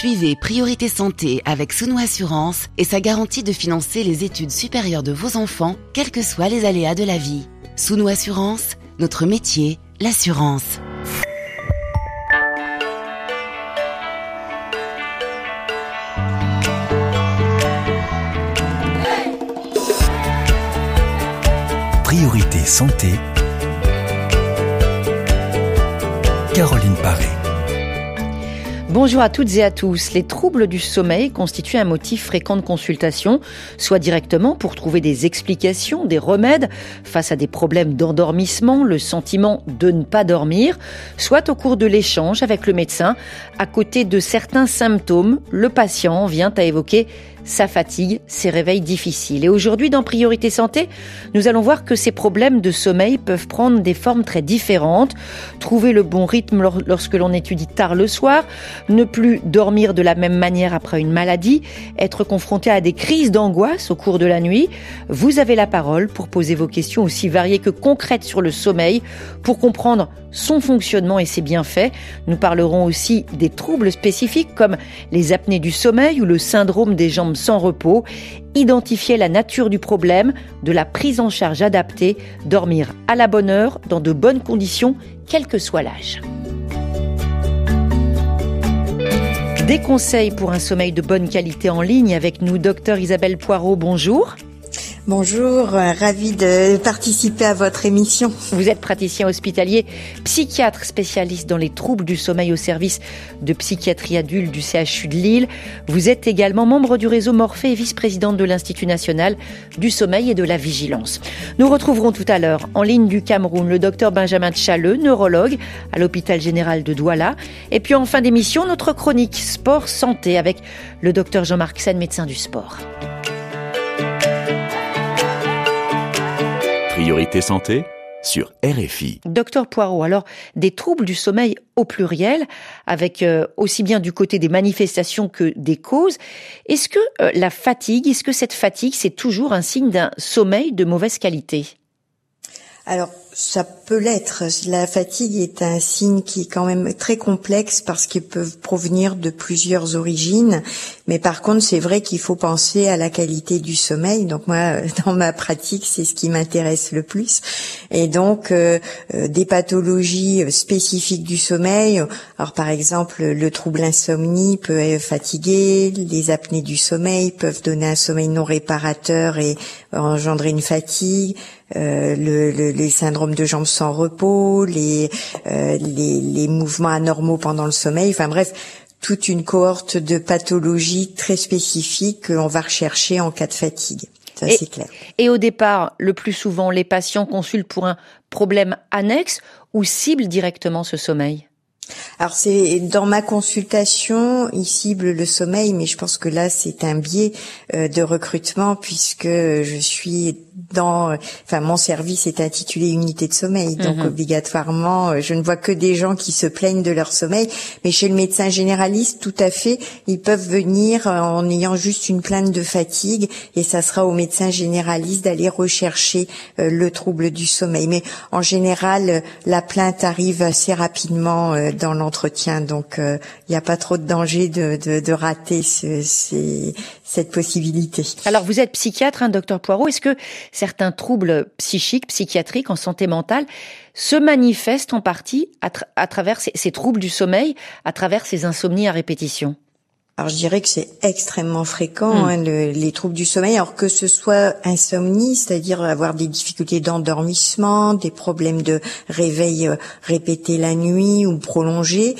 Suivez Priorité Santé avec Sounou Assurance et sa garantie de financer les études supérieures de vos enfants, quels que soient les aléas de la vie. Sounou Assurance, notre métier, l'assurance. Priorité Santé. Caroline Paré. Bonjour à toutes et à tous. Les troubles du sommeil constituent un motif fréquent de consultation, soit directement pour trouver des explications, des remèdes face à des problèmes d'endormissement, le sentiment de ne pas dormir, soit au cours de l'échange avec le médecin. À côté de certains symptômes, le patient vient à évoquer sa fatigue, ses réveils difficiles. Et aujourd'hui, dans Priorité Santé, nous allons voir que ces problèmes de sommeil peuvent prendre des formes très différentes. Trouver le bon rythme lorsque l'on étudie tard le soir, ne plus dormir de la même manière après une maladie, être confronté à des crises d'angoisse au cours de la nuit. Vous avez la parole pour poser vos questions aussi variées que concrètes sur le sommeil, pour comprendre son fonctionnement et ses bienfaits. Nous parlerons aussi des troubles spécifiques comme les apnées du sommeil ou le syndrome des jambes sans repos, identifier la nature du problème, de la prise en charge adaptée, dormir à la bonne heure, dans de bonnes conditions, quel que soit l'âge. Des conseils pour un sommeil de bonne qualité en ligne avec nous, docteur Isabelle Poirot, bonjour. Bonjour, euh, ravi de participer à votre émission. Vous êtes praticien hospitalier, psychiatre spécialiste dans les troubles du sommeil au service de psychiatrie adulte du CHU de Lille. Vous êtes également membre du réseau Morphée et vice-présidente de l'Institut national du sommeil et de la vigilance. Nous retrouverons tout à l'heure en ligne du Cameroun le docteur Benjamin Tchaleux, neurologue à l'hôpital général de Douala. Et puis en fin d'émission, notre chronique sport santé avec le docteur Jean-Marc Sen, médecin du sport. Priorité santé sur RFI. Docteur Poirot, alors des troubles du sommeil au pluriel, avec euh, aussi bien du côté des manifestations que des causes. Est-ce que euh, la fatigue, est-ce que cette fatigue, c'est toujours un signe d'un sommeil de mauvaise qualité? Alors, ça peut l'être. La fatigue est un signe qui est quand même très complexe parce qu'il peut provenir de plusieurs origines. Mais par contre, c'est vrai qu'il faut penser à la qualité du sommeil. Donc moi, dans ma pratique, c'est ce qui m'intéresse le plus. Et donc, euh, euh, des pathologies spécifiques du sommeil. Alors par exemple, le trouble insomnie peut fatiguer. Les apnées du sommeil peuvent donner un sommeil non réparateur et engendrer une fatigue. Euh, le, le, les syndromes de jambes sans repos, les, euh, les, les mouvements anormaux pendant le sommeil, enfin bref, toute une cohorte de pathologies très spécifiques qu'on va rechercher en cas de fatigue. Ça, c'est clair. Et au départ, le plus souvent, les patients consultent pour un problème annexe ou ciblent directement ce sommeil? Alors c'est dans ma consultation, il cible le sommeil, mais je pense que là c'est un biais euh, de recrutement puisque je suis dans, enfin mon service est intitulé unité de sommeil, donc mhm. obligatoirement euh, je ne vois que des gens qui se plaignent de leur sommeil, mais chez le médecin généraliste tout à fait, ils peuvent venir en ayant juste une plainte de fatigue et ça sera au médecin généraliste d'aller rechercher euh, le trouble du sommeil. Mais en général, la plainte arrive assez rapidement dans l'entretien. Donc, il euh, n'y a pas trop de danger de, de, de rater ce, cette possibilité. Alors, vous êtes psychiatre, hein, docteur Poirot. Est-ce que certains troubles psychiques, psychiatriques en santé mentale se manifestent en partie à, travers ces, ces troubles du sommeil, à travers ces insomnies à répétition alors je dirais que c'est extrêmement fréquent hmm. hein, le, les troubles du sommeil, alors que ce soit insomnie, c'est-à-dire avoir des difficultés d'endormissement, des problèmes de réveil euh, répété la nuit ou prolongé,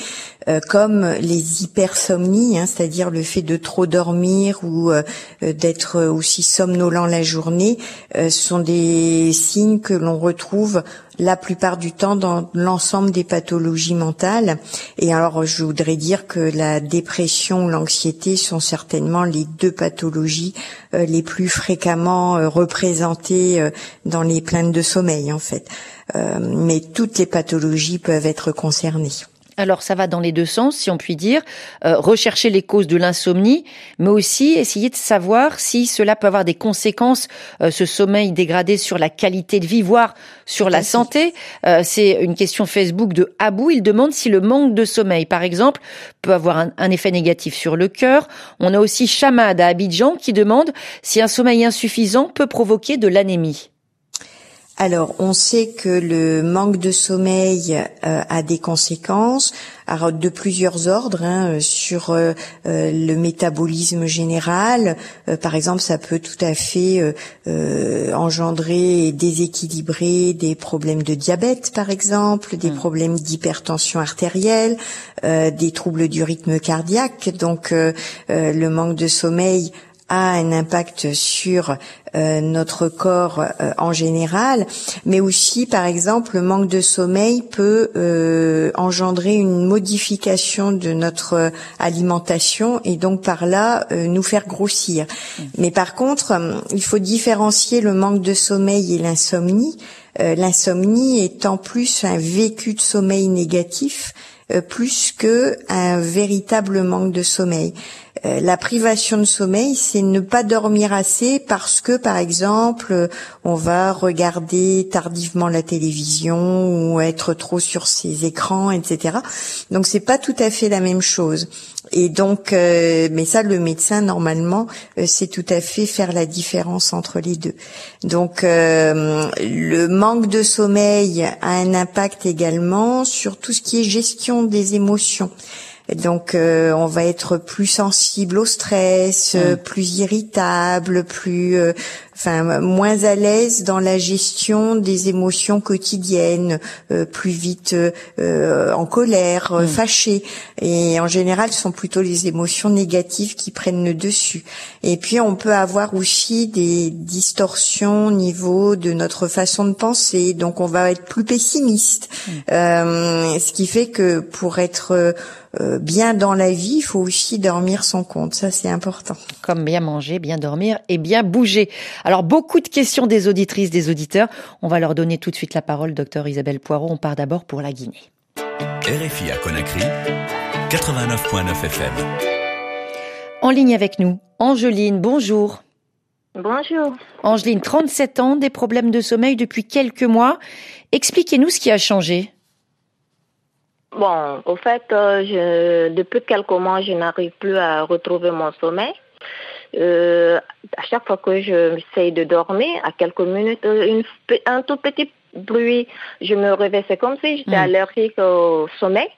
euh, comme les hypersomnies, hein, c'est-à-dire le fait de trop dormir ou euh, d'être aussi somnolent la journée, sont des signes que l'on retrouve la plupart du temps dans l'ensemble des pathologies mentales. Et alors, je voudrais dire que la dépression l'anxiété sont certainement les deux pathologies euh, les plus fréquemment euh, représentées euh, dans les plaintes de sommeil, en fait. mais toutes les pathologies peuvent être concernées. Alors ça va dans les deux sens, si on peut dire, euh, rechercher les causes de l'insomnie, mais aussi essayer de savoir si cela peut avoir des conséquences, euh, ce sommeil dégradé sur la qualité de vie, voire sur la santé. Euh, c'est une question Facebook de Abou. Il demande si le manque de sommeil, par exemple, peut avoir un, un effet négatif sur le cœur. On a aussi Chamad à Abidjan qui demande si un sommeil insuffisant peut provoquer de l'anémie. Alors, on sait que le manque de sommeil euh, a des conséquences de plusieurs ordres hein, sur euh, euh, le métabolisme général. par exemple, ça peut tout à fait engendrer et déséquilibrer des problèmes de diabète, par exemple, des mmh. problèmes d'hypertension artérielle, des troubles du rythme cardiaque. Donc, le manque de sommeil a un impact sur euh, notre corps euh, en général, mais aussi, par exemple, le manque de sommeil peut euh, engendrer une modification de notre alimentation et donc par là nous faire grossir. Mmh. Mais par contre, il faut différencier le manque de sommeil et l'insomnie. L'insomnie étant plus un vécu de sommeil négatif plus que un véritable manque de sommeil. Euh, la privation de sommeil, c'est ne pas dormir assez parce que, par exemple, on va regarder tardivement la télévision ou être trop sur ses écrans, etc. Donc c'est pas tout à fait la même chose. Et donc, euh, mais ça, le médecin normalement, euh, c'est tout à fait faire la différence entre les deux. Donc, le manque de sommeil a un impact également sur tout ce qui est gestion des émotions. Donc euh, on va être plus sensible au stress, mmh. plus irritable, plus euh, enfin moins à l'aise dans la gestion des émotions quotidiennes, euh, plus vite euh, en colère, euh, mm. fâché. Et en général, ce sont plutôt les émotions négatives qui prennent le dessus. Et puis, on peut avoir aussi des distorsions au niveau de notre façon de penser. Donc, on va être plus pessimiste. Mm. ce qui fait que pour être bien dans la vie, il faut aussi dormir son compte. Ça, c'est important. Comme bien manger, bien dormir et bien bouger. Alors beaucoup de questions des auditrices, des auditeurs. On va leur donner tout de suite la parole, docteur Isabelle Poirot. On part d'abord pour la Guinée. RFI à Conakry, 89.9 FM. En ligne avec nous, Angeline, bonjour. Bonjour. Angeline, 37 ans, des problèmes de sommeil depuis quelques mois. Expliquez-nous ce qui a changé. Bon, au fait, euh, je, depuis quelques mois, je n'arrive plus à retrouver mon sommeil. Euh, à chaque fois que je j'essaye de dormir, à quelques minutes, une, un tout petit bruit, je me réveille. C'est comme si j'étais mm. allergique au sommeil,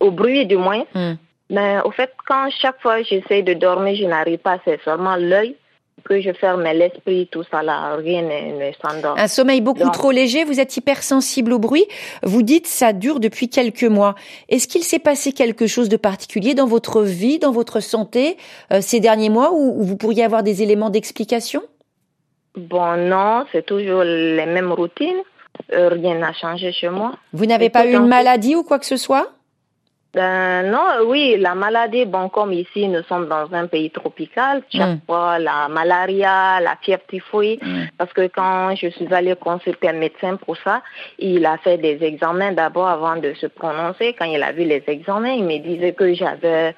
au bruit du moins. Mm. Mais au fait, quand chaque fois j'essaye de dormir, je n'arrive pas. C'est seulement l'œil que je ferme l'esprit, tout ça là, rien ne, s'endort. Un sommeil beaucoup trop léger, vous êtes hypersensible au bruit. Vous dites ça dure depuis quelques mois. Est-ce qu'il s'est passé quelque chose de particulier dans votre vie, dans votre santé euh, ces derniers mois où, vous pourriez avoir des éléments d'explication? Bon, non, c'est toujours les mêmes routines. Euh, rien n'a changé chez moi. Vous n'avez pas eu une maladie ou quoi que ce soit? Ben, non, oui, la maladie, bon, comme ici, nous sommes dans un pays tropical, chaque mm. fois la malaria, la fièvre typhoïde, mm. parce que quand je suis allée consulter un médecin pour ça, il a fait des examens d'abord avant de se prononcer. Quand il a vu les examens, il me disait que j'avais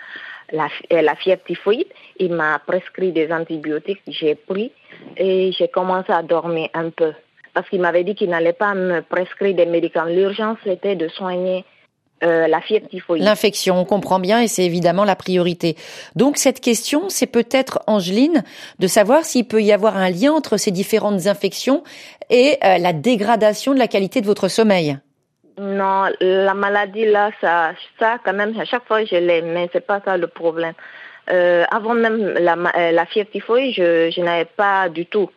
la, euh, la fièvre typhoïde. Il m'a prescrit des antibiotiques, j'ai pris et j'ai commencé à dormir un peu. Parce qu'il m'avait dit qu'il n'allait pas me prescrire des médicaments. L'urgence, c'était de soigner euh, la fièvre typhoïde. L'infection, on comprend bien et c'est évidemment la priorité. Donc cette question, c'est peut-être, Angeline, de savoir s'il peut y avoir un lien entre ces différentes infections et euh, la dégradation de la qualité de votre sommeil. Non, la maladie là, ça, ça quand même, à chaque fois je l'ai, mais c'est pas ça le problème. Euh, avant même la, la fièvre typhoïde, je, je n'avais pas du tout.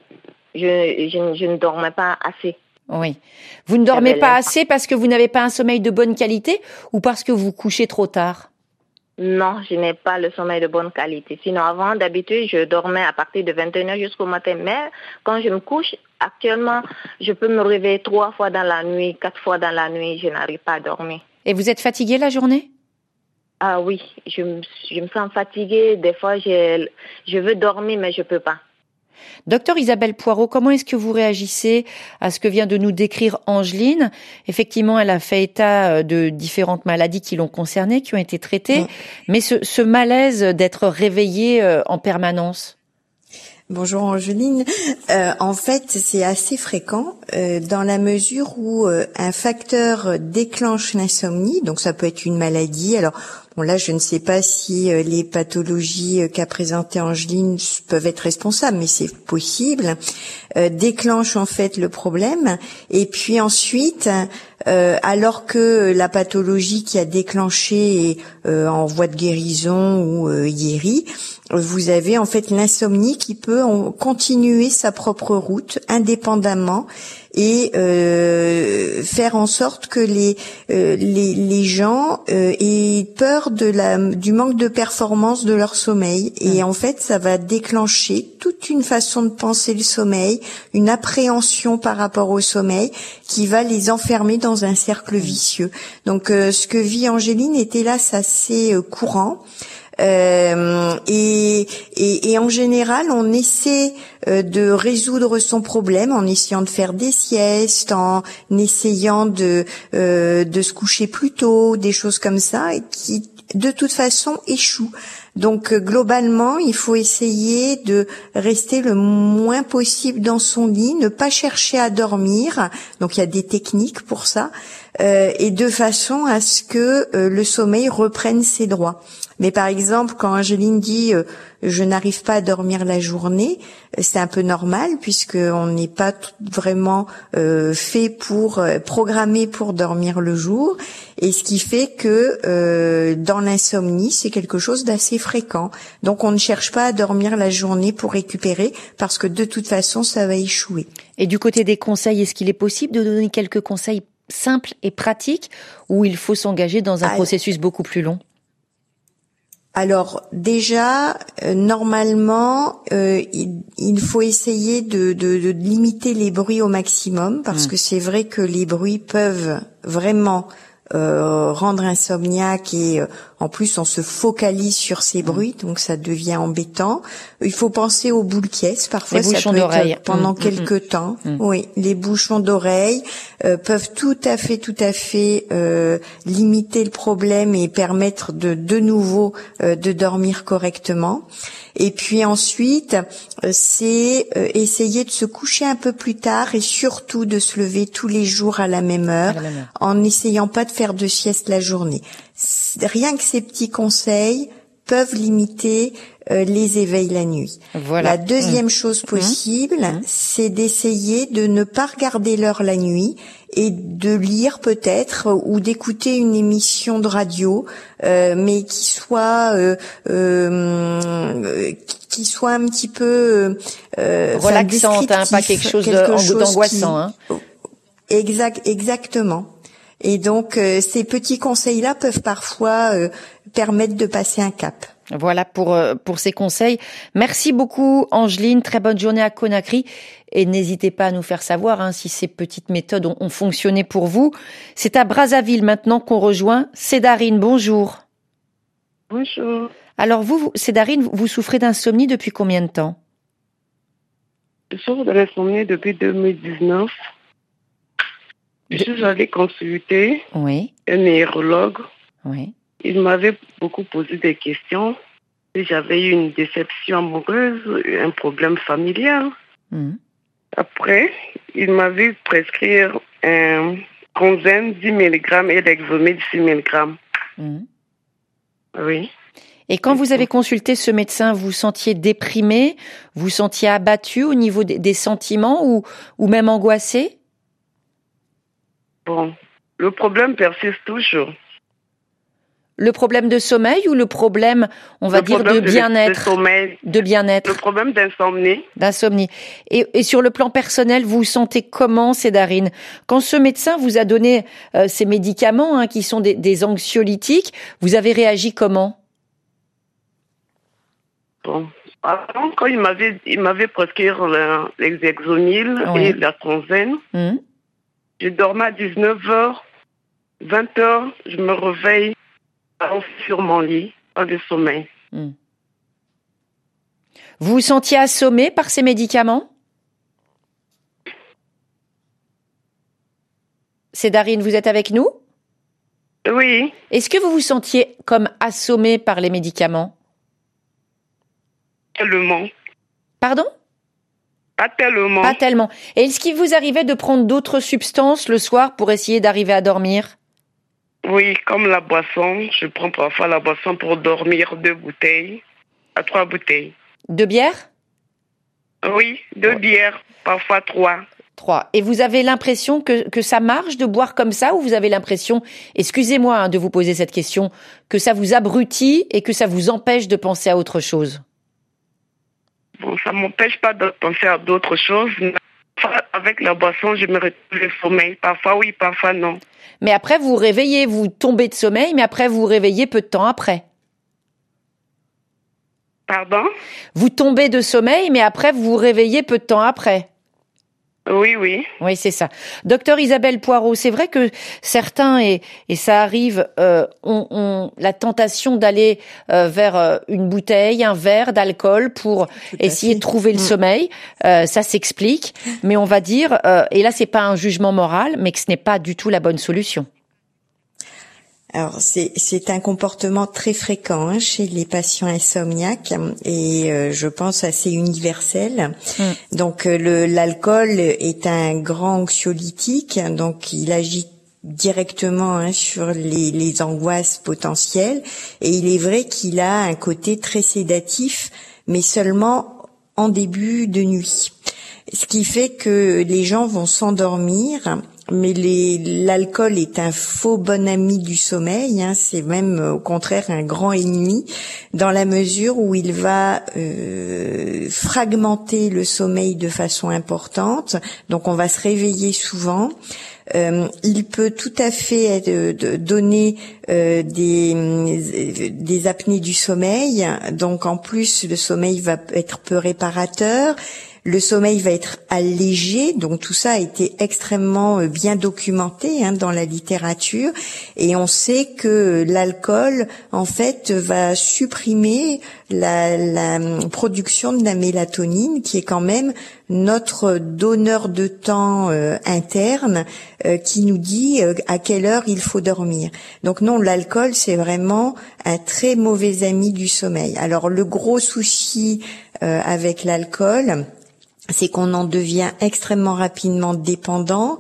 Je, je, je ne dormais pas assez. Oui. Vous ne dormez pas assez parce que vous n'avez pas un sommeil de bonne qualité ou parce que vous couchez trop tard? Non, je n'ai pas le sommeil de bonne qualité. Sinon, avant, d'habitude, je dormais à partir de 21h jusqu'au matin. Mais quand je me couche, actuellement, je peux me réveiller trois fois dans la nuit, quatre fois dans la nuit. Je n'arrive pas à dormir. Et vous êtes fatiguée la journée? Ah oui, je me, je me sens fatiguée. Des fois, je, je veux dormir, mais je peux pas. Docteur Isabelle Poirot, comment est-ce que vous réagissez à ce que vient de nous décrire Angeline? Effectivement, elle a fait état euh, de différentes maladies qui l'ont concernée, qui ont été traitées, mais ce, ce malaise d'être réveillée euh, en permanence? Bonjour Angeline. Euh, en fait, c'est assez fréquent euh, dans la mesure où euh, un facteur déclenche l'insomnie. Donc, ça peut être une maladie. Alors, là, je ne sais pas si les pathologies qu'a présentées Angeline peuvent être responsables, mais c'est possible. déclenche en fait le problème. Et puis ensuite, alors que la pathologie qui a déclenché est en voie de guérison ou guérie, vous avez en fait l'insomnie qui peut continuer sa propre route indépendamment et euh, faire en sorte que les euh, les, les, gens euh, aient peur de la du manque de performance de leur sommeil. Et en fait ça va déclencher toute une façon de penser le sommeil, une appréhension par rapport au sommeil qui va les enfermer dans un cercle vicieux. Donc ce que vit Angéline était là, c'est assez courant. Euh, et, et, et, en général, on essaie euh, de résoudre son problème en essayant de faire des siestes, en essayant de, euh, de se coucher plus tôt, des choses comme ça, et qui de toute façon échouent. Donc euh, globalement, il faut essayer de rester le moins possible dans son lit, ne pas chercher à dormir. Donc il y a des techniques pour ça, euh, et de façon à ce que euh, le sommeil reprenne ses droits. Mais par exemple, quand Angeline dit euh, je n'arrive pas à dormir la journée, c'est un peu normal puisque on n'est pas vraiment fait pour programmer pour dormir le jour. Et ce qui fait que dans l'insomnie, c'est quelque chose d'assez fréquent. Donc on ne cherche pas à dormir la journée pour récupérer parce que de toute façon, ça va échouer. Et du côté des conseils, est-ce qu'il est possible de donner quelques conseils simples et pratiques ou il faut s'engager dans un processus beaucoup plus long? Alors déjà, euh, normalement, euh, il, faut essayer de, limiter les bruits au maximum parce mmh. que c'est vrai que les bruits peuvent vraiment euh, rendre insomniaque et euh, en plus on se focalise sur ces mmh. bruits donc ça devient embêtant. Il faut penser aux boules caisses parfois ça peut être pendant mmh, mmh, quelques temps. Oui, les bouchons d'oreilles euh, peuvent tout à fait tout à fait limiter le problème et permettre de de nouveau de dormir correctement. Et puis ensuite, euh, c'est euh, essayer de se coucher un peu plus tard et surtout de se lever tous les jours à la même heure, en n'essayant pas de faire de sieste la journée. Rien que ces petits conseils peuvent limiter euh, les éveils la nuit. Voilà. La deuxième mmh. chose mmh. possible, mmh. c'est d'essayer de ne pas regarder l'heure la nuit et de lire peut-être ou d'écouter une émission de radio, euh, mais qui soit euh, euh, qui soit un petit peu euh, relaxante, hein, pas quelque chose d'angoissant. Hein. Exact, exactement. Et donc ces petits conseils-là peuvent parfois permettre de passer un cap. Voilà pour pour ces conseils. Merci beaucoup Angeline, très bonne journée à Conakry et n'hésitez pas à nous faire savoir hein, si ces petites méthodes ont, fonctionné pour vous. C'est à Brazzaville maintenant qu'on rejoint Cédarine. Bonjour. Bonjour. Alors vous, Cédarine, vous souffrez d'insomnie depuis combien de temps? Je souffre de l'insomnie depuis 2019. Je suis allée consulter oui. un neurologue. Oui. Il m'avait beaucoup posé des questions. J'avais eu une déception amoureuse, un problème familial. Mmh. Après, il m'a vu prescrire un Conzen 10 mg et l'exomil 6 mg. Oui. Et quand vous avez consulté ce médecin, vous sentiez déprimé, vous sentiez abattu au niveau des sentiments ou, ou même angoissé? Bon, le problème persiste toujours. Le problème de sommeil ou le problème, on va dire, de bien-être? De, bien-être. Le problème d'insomnie. D'insomnie. Et, sur le plan personnel, vous vous sentez comment, Cédarine? Quand ce médecin vous a donné euh, ces médicaments, hein, qui sont des, anxiolytiques, vous avez réagi comment? Bon. quand il m'avait, il m'avait prescrit l'exexonil et la tronzène, hum. Je dormais à 19h, 20h, je me réveille sur mon lit, pas de sommeil. Hmm. Vous vous sentiez assommé par ces médicaments? Cédarine, vous êtes avec nous? Oui. Est-ce que vous vous sentiez comme assommé par les médicaments? Tellement. Pardon? Pas tellement. Pas tellement. Et est-ce qu'il vous arrivait de prendre d'autres substances le soir pour essayer d'arriver à dormir? Oui, comme la boisson. Je prends parfois la boisson pour dormir deux bouteilles à trois bouteilles. De bière? Oui, deux bières, parfois trois. Trois. Et vous avez l'impression que, que ça marche de boire comme ça ou vous avez l'impression, excusez-moi hein, de vous poser cette question, que ça vous abrutit et que ça vous empêche de penser à autre chose? Bon, ça m'empêche pas de penser à d'autres choses. avec la boisson, je me retrouve le sommeil. Parfois oui, parfois non. Mais après, vous réveillez, vous tombez de sommeil, mais après, vous vous réveillez peu de temps après. Pardon? Vous tombez de sommeil, mais après, vous vous réveillez peu de temps après. Oui, oui. Oui, c'est ça. Docteur Isabelle Poirot, c'est vrai que certains, et, et ça arrive, euh, ont, la tentation d'aller euh, vers euh, une bouteille, un verre d'alcool pour essayer de trouver le mm. sommeil. ça s'explique, mais on va dire, et là c'est pas un jugement moral, mais que ce n'est pas du tout la bonne solution. Alors c'est c'est un comportement très fréquent hein, chez les patients insomniaques et euh, je pense assez universel. Mm. Donc euh, le l'alcool est un grand anxiolytique, donc il agit directement hein, sur les, les angoisses potentielles et il est vrai qu'il a un côté très sédatif, mais seulement en début de nuit. Ce qui fait que les gens vont s'endormir mais l'alcool est un faux bon ami du sommeil. Hein, c'est même au contraire un grand ennemi dans la mesure où il va euh, fragmenter le sommeil de façon importante. Donc on va se réveiller souvent. Euh, il peut tout à fait donner euh, des, des apnées du sommeil. Donc en plus, le sommeil va être peu réparateur. Le sommeil va être allégé, donc tout ça a été extrêmement euh, bien documenté hein, dans la littérature, et on sait que l'alcool, en fait, va supprimer la, hum, production de la mélatonine, qui est quand même notre donneur de temps euh, interne, euh, qui nous dit à quelle heure il faut dormir. Donc non, l'alcool, c'est vraiment un très mauvais ami du sommeil. Alors le gros souci avec l'alcool, c'est qu'on en devient extrêmement rapidement dépendant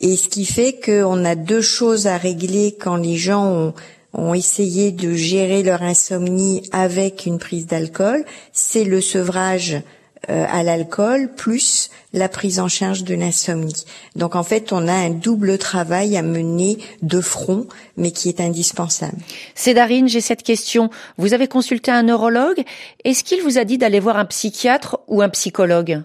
et ce qui fait qu'on a deux choses à régler quand les gens ont, essayé de gérer leur insomnie avec une prise d'alcool, c'est le sevrage euh, à l'alcool plus la prise en charge de l'insomnie. Donc en fait, on a un double travail à mener de front, mais qui est indispensable. Cédarine, j'ai cette question. Vous avez consulté un neurologue. Est-ce qu'il vous a dit d'aller voir un psychiatre ou un psychologue?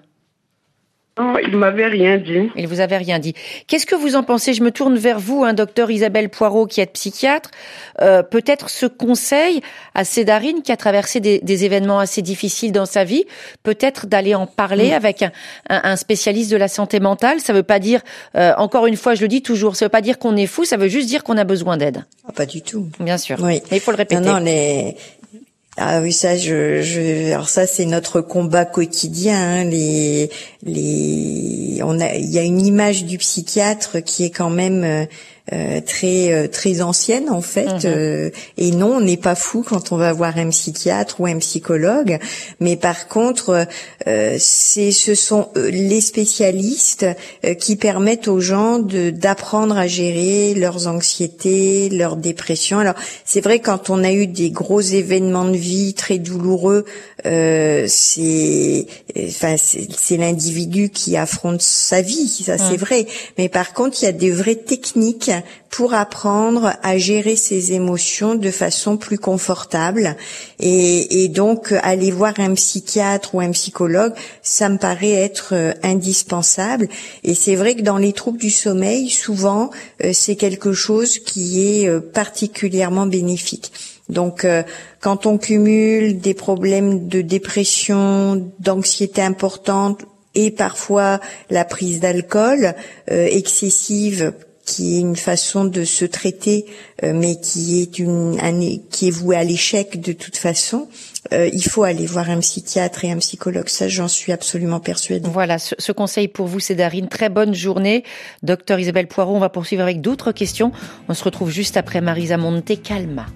Non, il m'avait rien dit. Il vous avait rien dit. Qu'est-ce que vous en pensez? Je me tourne vers vous, hein, docteur Isabelle Poirot, qui êtes psychiatre. Euh, peut-être ce conseil à Cédarine, qui a traversé des, événements assez difficiles dans sa vie, peut-être d'aller en parler avec un, spécialiste de la santé mentale. Ça veut pas dire, euh, encore une fois, je le dis toujours, ça veut pas dire qu'on est fou, ça veut juste dire qu'on a besoin d'aide. Ah, pas du tout. Bien sûr. Oui. Mais il faut le répéter. Non, non, les, ah oui, ça, je, je, alors ça, c'est notre combat quotidien. Hein, les, les, on a, il y a une image du psychiatre qui est quand même euh, euh, très euh, très ancienne en fait. Mhm. Euh, et non, on n'est pas fou quand on va voir un psychiatre ou un psychologue. Mais par contre, c'est ce sont les spécialistes qui permettent aux gens de d'apprendre à gérer leurs anxiétés, leurs dépressions. Alors c'est vrai quand on a eu des gros événements de vie très douloureux, c'est enfin c'est l'individu qui affronte sa vie, ça c'est vrai. Mais par contre, il y a des vraies techniques pour apprendre à gérer ses émotions de façon plus confortable. Et, donc, aller voir un psychiatre ou un psychologue, ça me paraît être euh, indispensable. Et c'est vrai que dans les troubles du sommeil, souvent, euh, c'est quelque chose qui est euh, particulièrement bénéfique. Donc, quand on cumule des problèmes de dépression, d'anxiété importante et parfois la prise d'alcool excessive qui est une façon de se traiter, euh, mais qui est une qui est vouée à l'échec de toute façon. Euh, il faut aller voir un psychiatre et un psychologue. Ça, j'en suis absolument persuadée. Voilà, ce, conseil pour vous, c'est Darine. Très bonne journée, docteur Isabelle Poirot. On va poursuivre avec d'autres questions. On se retrouve juste après Marisa Monte Calma.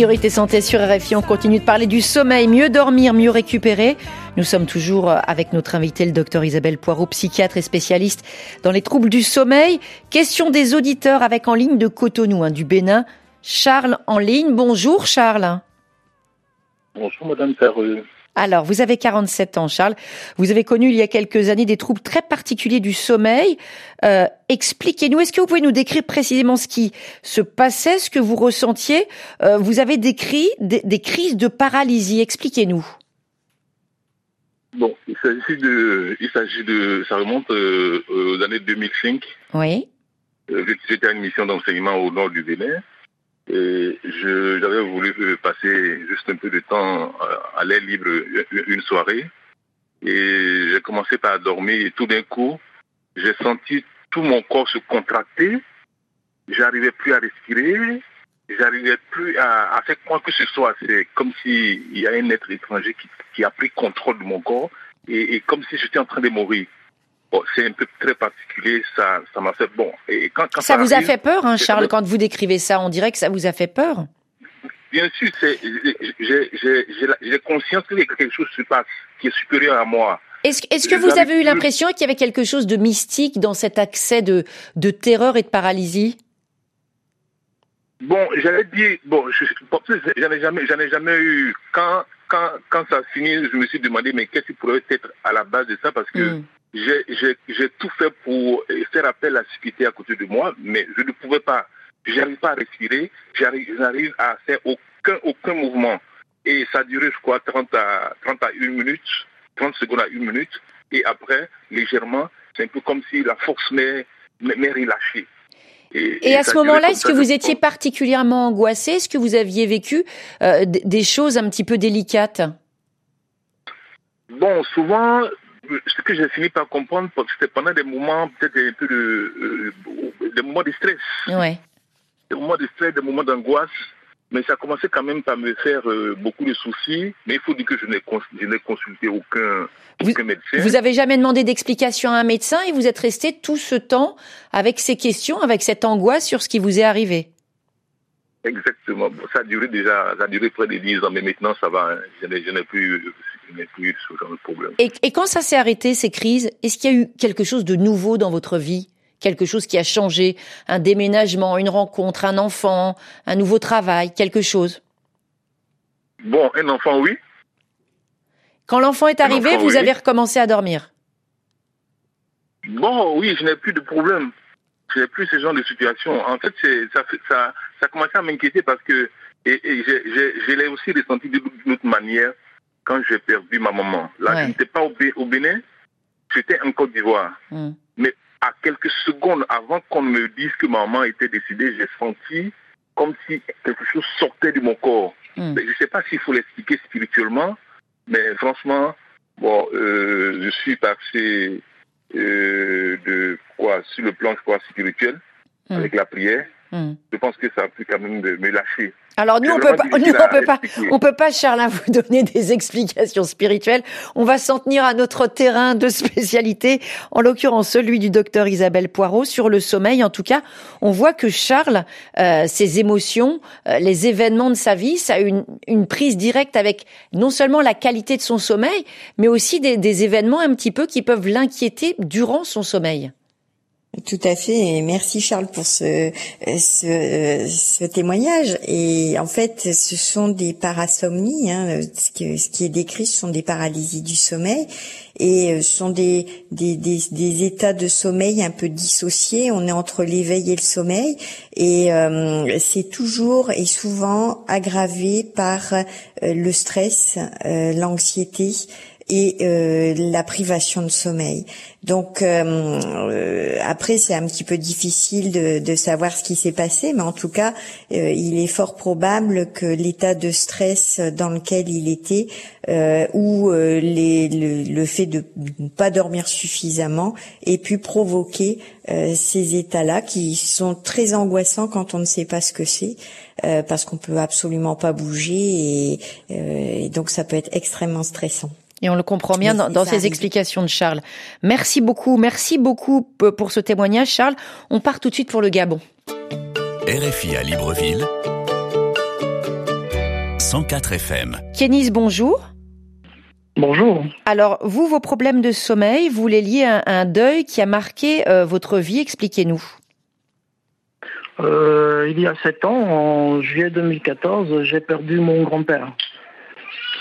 Priorité santé sur RFI, on continue de parler du sommeil, mieux dormir, mieux récupérer. Nous sommes toujours avec notre invité, le docteur Isabelle Poirot, psychiatre et spécialiste dans les troubles du sommeil. Question des auditeurs avec en ligne de Cotonou, hein, du Bénin. Charles en ligne. Bonjour Charles. Bonjour Madame Ferreux. Alors, vous avez 47 ans, Charles. Vous avez connu il y a quelques années des troubles très particuliers du sommeil. Euh, expliquez-nous, est-ce que vous pouvez nous décrire précisément ce qui se passait, ce que vous ressentiez? Euh, Vous avez décrit des, crises de paralysie. Expliquez-nous. Bon, il s'agit de, il s'agit de, ça remonte euh, aux années 2005. Oui. J'étais à une mission d'enseignement au nord du Bénin. Et j'avais voulu passer juste un peu de temps à l'air libre une soirée. Et j'ai commencé par dormir et tout d'un coup, j'ai senti tout mon corps se contracter. J'arrivais plus à respirer. J'arrivais plus à, faire quoi que ce soit. C'est comme s'il y a un être étranger qui, a pris contrôle de mon corps et comme si j'étais en train de mourir c'est un peu très particulier, ça, ça m'a fait bon. Et quand, ça, vous a fait peur, hein, Charles, quand vous décrivez ça, on dirait que ça vous a fait peur? Bien sûr, j'ai conscience qu'il y a quelque chose qui se passe, qui est supérieur à moi. Est-ce est que vous avez eu l'impression qu'il y avait quelque chose de mystique dans cet accès de, de terreur et de paralysie? Bon, j'allais dire, bon, j'en ai jamais, j'en ai jamais eu. Quand, quand, quand ça a fini, je me suis demandé, mais qu'est-ce qui pourrait être à la base de ça? Parce que hmm j'ai tout fait pour faire appel à la sécurité à côté de moi, mais je ne pouvais pas. J'arrive pas à respirer, j'arrive à faire aucun, aucun mouvement. Et ça a duré, je crois, 30 à, 30 à 1 minute, 30 secondes à 1 minute. Et après, légèrement, c'est un peu comme si la force m'est relâchée. Et, et, à ce moment-là, est-ce que vous étiez particulièrement angoissé? Est-ce que vous aviez vécu euh, des choses un petit peu délicates? Bon, souvent, ce que j'ai fini par comprendre, c'était pendant des moments, peut-être un peu de, euh, des moments de stress. Ouais. Des moments de stress, des moments d'angoisse. Mais ça commençait quand même par me faire euh, beaucoup de soucis. Mais il faut dire que je n'ai consulté aucun, aucun médecin. Vous avez jamais demandé d'explication à un médecin et vous êtes resté tout ce temps avec ces questions, avec cette angoisse sur ce qui vous est arrivé? Exactement. ça a duré déjà, ça a duré près de 10 ans, mais maintenant ça va. Hein. Je n'ai plus et, quand ça s'est arrêté, ces crises, est-ce qu'il y a eu quelque chose de nouveau dans votre vie? Quelque chose qui a changé? Un déménagement, une rencontre, un enfant, un nouveau travail, quelque chose? Bon, un enfant, oui. Quand l'enfant est arrivé, vous avez recommencé à dormir? Bon, oui, je n'ai plus de problème. Je n'ai plus ce genre de situation. En fait, ça, ça, ça a commencé à m'inquiéter parce que et, je l'ai aussi ressenti d'une autre manière quand j'ai perdu ma maman. Là, je n'étais pas au, Bénin, j'étais en Côte d'Ivoire. Hmm. Mais à quelques secondes avant qu'on me dise que ma maman était décédée, j'ai senti comme si quelque chose sortait de mon corps. Hmm. Je ne sais pas s'il faut l'expliquer spirituellement, mais franchement, bon, euh, je suis passé euh, de quoi sur le plan, je crois, spirituel, hmm. avec la prière. Je pense que ça a pu quand même me lâcher. Alors nous, on peut pas, nous, on peut pas, on peut pas, Charles, vous donner des explications spirituelles. On va s'en tenir à notre terrain de spécialité, en l'occurrence celui du docteur Isabelle Poirot sur le sommeil. En tout cas, on voit que Charles, euh, ses émotions, euh, les événements de sa vie, ça a une, une prise directe avec non seulement la qualité de son sommeil, mais aussi des, des événements un petit peu qui peuvent l'inquiéter durant son sommeil. Tout à fait. Et merci Charles pour ce, ce, ce, témoignage. Et en fait, ce sont des parasomnies. Hein, ce, qui est décrit, ce sont des paralysies du sommeil et euh, ce sont des, des, des, des, états de sommeil un peu dissociés. On est entre l'éveil et le sommeil et euh, c'est toujours et souvent aggravé par euh, le stress, l'anxiété et euh, la privation de sommeil. Donc euh, euh, après c'est un petit peu difficile de, savoir ce qui s'est passé, mais en tout cas il est fort probable que l'état de stress dans lequel il était ou le, fait de ne pas dormir suffisamment ait pu provoquer ces états-là qui sont très angoissants quand on ne sait pas ce que c'est. parce qu'on peut absolument pas bouger et donc ça peut être extrêmement stressant. Et on le comprend bien dans, ces explications de Charles. Merci beaucoup, merci beaucoup pour ce témoignage, Charles. On part tout de suite pour le Gabon. RFI à Libreville, 104 FM. Kénis, bonjour. Bonjour. Alors, vous, vos problèmes de sommeil, vous les liez à un deuil qui a marqué euh, votre vie. Expliquez-nous. Euh, il y a sept ans, en juillet 2014, j'ai perdu mon grand-père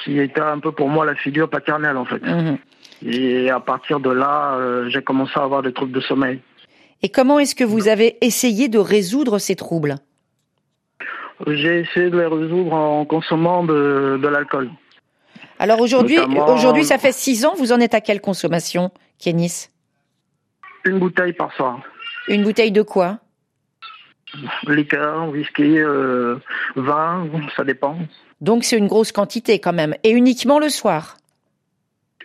qui était un peu pour moi la figure paternelle en fait. Mhm. Et à partir de là, euh, j'ai commencé à avoir des troubles de sommeil. Et comment est-ce que vous avez essayé de résoudre ces troubles? J'ai essayé de les résoudre en consommant de, l'alcool. Alors aujourd'hui, aujourd'hui, ça fait six ans. Vous en êtes à quelle consommation, Kénis Une bouteille par soir. Une bouteille de quoi? Liqueur, whisky, euh, vin, ça dépend. Donc c'est une grosse quantité quand même. Et uniquement le soir?